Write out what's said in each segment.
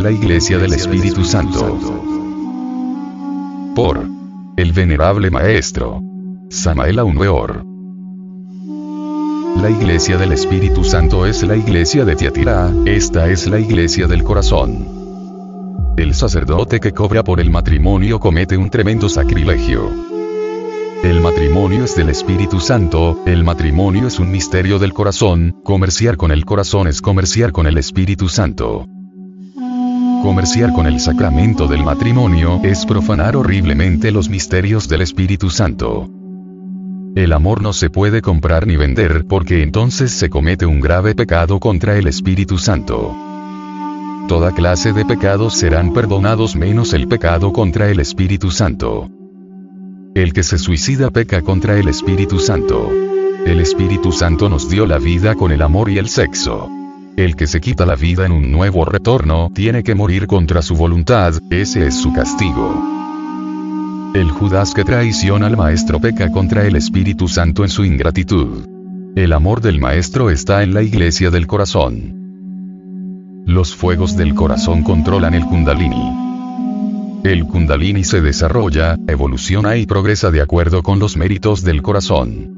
La Iglesia del Espíritu Santo. Por el venerable maestro Samael Weor. La Iglesia del Espíritu Santo es la Iglesia de Tiatira, esta es la Iglesia del Corazón. El sacerdote que cobra por el matrimonio comete un tremendo sacrilegio. El matrimonio es del Espíritu Santo, el matrimonio es un misterio del corazón, comerciar con el corazón es comerciar con el Espíritu Santo. Comerciar con el sacramento del matrimonio es profanar horriblemente los misterios del Espíritu Santo. El amor no se puede comprar ni vender porque entonces se comete un grave pecado contra el Espíritu Santo. Toda clase de pecados serán perdonados menos el pecado contra el Espíritu Santo. El que se suicida peca contra el Espíritu Santo. El Espíritu Santo nos dio la vida con el amor y el sexo. El que se quita la vida en un nuevo retorno tiene que morir contra su voluntad, ese es su castigo. El Judas que traiciona al Maestro peca contra el Espíritu Santo en su ingratitud. El amor del Maestro está en la iglesia del corazón. Los fuegos del corazón controlan el kundalini. El kundalini se desarrolla, evoluciona y progresa de acuerdo con los méritos del corazón.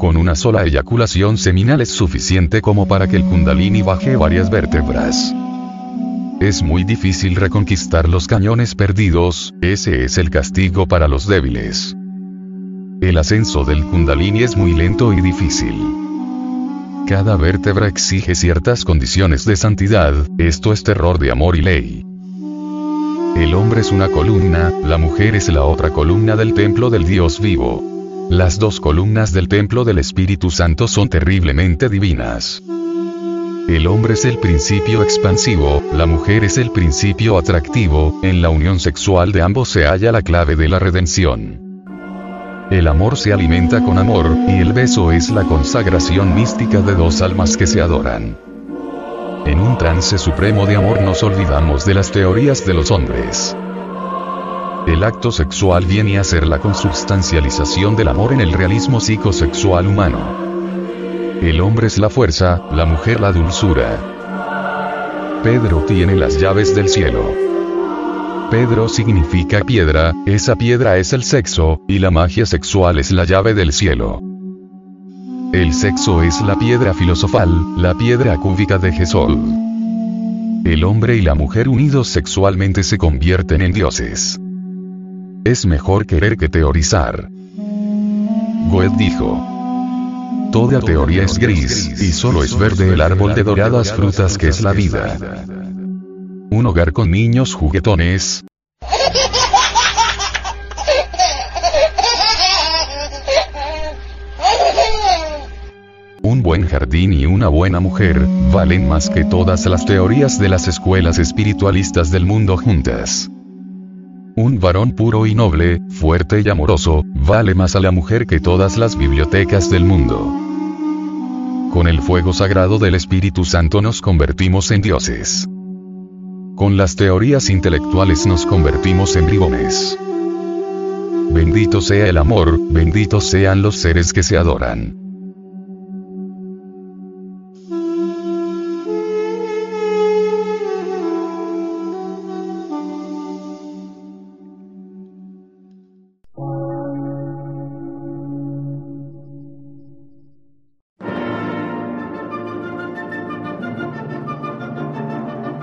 Con una sola eyaculación seminal es suficiente como para que el kundalini baje varias vértebras. Es muy difícil reconquistar los cañones perdidos, ese es el castigo para los débiles. El ascenso del kundalini es muy lento y difícil. Cada vértebra exige ciertas condiciones de santidad, esto es terror de amor y ley. El hombre es una columna, la mujer es la otra columna del templo del Dios vivo. Las dos columnas del templo del Espíritu Santo son terriblemente divinas. El hombre es el principio expansivo, la mujer es el principio atractivo, en la unión sexual de ambos se halla la clave de la redención. El amor se alimenta con amor, y el beso es la consagración mística de dos almas que se adoran. En un trance supremo de amor nos olvidamos de las teorías de los hombres. El acto sexual viene a ser la consubstancialización del amor en el realismo psicosexual humano. El hombre es la fuerza, la mujer la dulzura. Pedro tiene las llaves del cielo. Pedro significa piedra, esa piedra es el sexo, y la magia sexual es la llave del cielo. El sexo es la piedra filosofal, la piedra cúbica de Jesús. El hombre y la mujer unidos sexualmente se convierten en dioses. Es mejor querer que teorizar. Goethe dijo, Toda teoría es gris, y solo es verde el árbol de doradas frutas que es la vida. Un hogar con niños juguetones. Un buen jardín y una buena mujer, valen más que todas las teorías de las escuelas espiritualistas del mundo juntas. Un varón puro y noble, fuerte y amoroso, vale más a la mujer que todas las bibliotecas del mundo. Con el fuego sagrado del Espíritu Santo nos convertimos en dioses. Con las teorías intelectuales nos convertimos en bribones. Bendito sea el amor, benditos sean los seres que se adoran.